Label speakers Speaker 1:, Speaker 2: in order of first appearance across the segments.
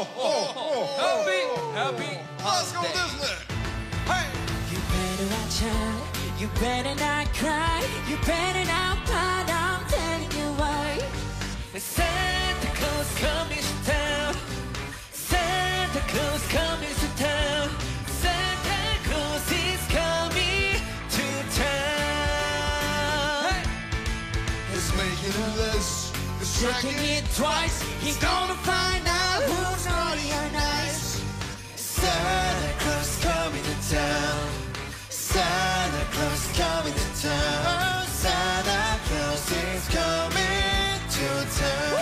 Speaker 1: Oh, oh, oh.
Speaker 2: Happy, happy.
Speaker 1: Let's go Disney. Hey.
Speaker 3: You better watch out. You better not cry. You better not pout. I'm telling you why. Santa Claus coming to town. Santa Claus coming to town. Santa Claus is coming to town.
Speaker 1: He's making a list. He's
Speaker 3: Checking it twice. He's gonna find out who's naughty or nice. Santa Claus coming to town. Santa Claus coming to town. Santa Claus is coming to town.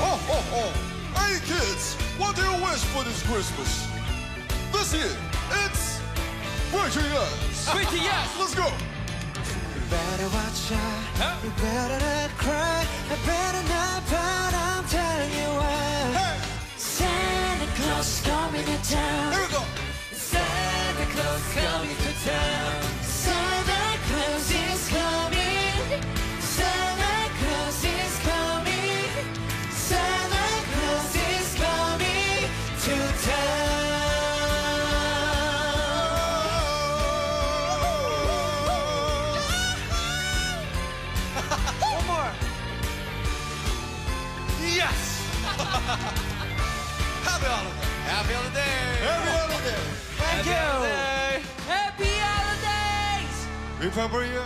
Speaker 1: Oh, oh, oh. Hey, kids, what do you wish for this Christmas? This year, it's Breaking Yes.
Speaker 2: Pretty yes.
Speaker 1: Let's go.
Speaker 3: You better watch out.
Speaker 2: Huh?
Speaker 3: You better not cry. You better not pout. I'm telling you why.
Speaker 1: Hey,
Speaker 3: Santa Claus is coming to town.
Speaker 2: Yes.
Speaker 1: Happy holiday.
Speaker 2: Happy holiday.
Speaker 1: Happy holiday.
Speaker 3: Thank
Speaker 2: Happy
Speaker 3: you.
Speaker 2: holiday.
Speaker 3: Happy holidays.
Speaker 1: Remember you?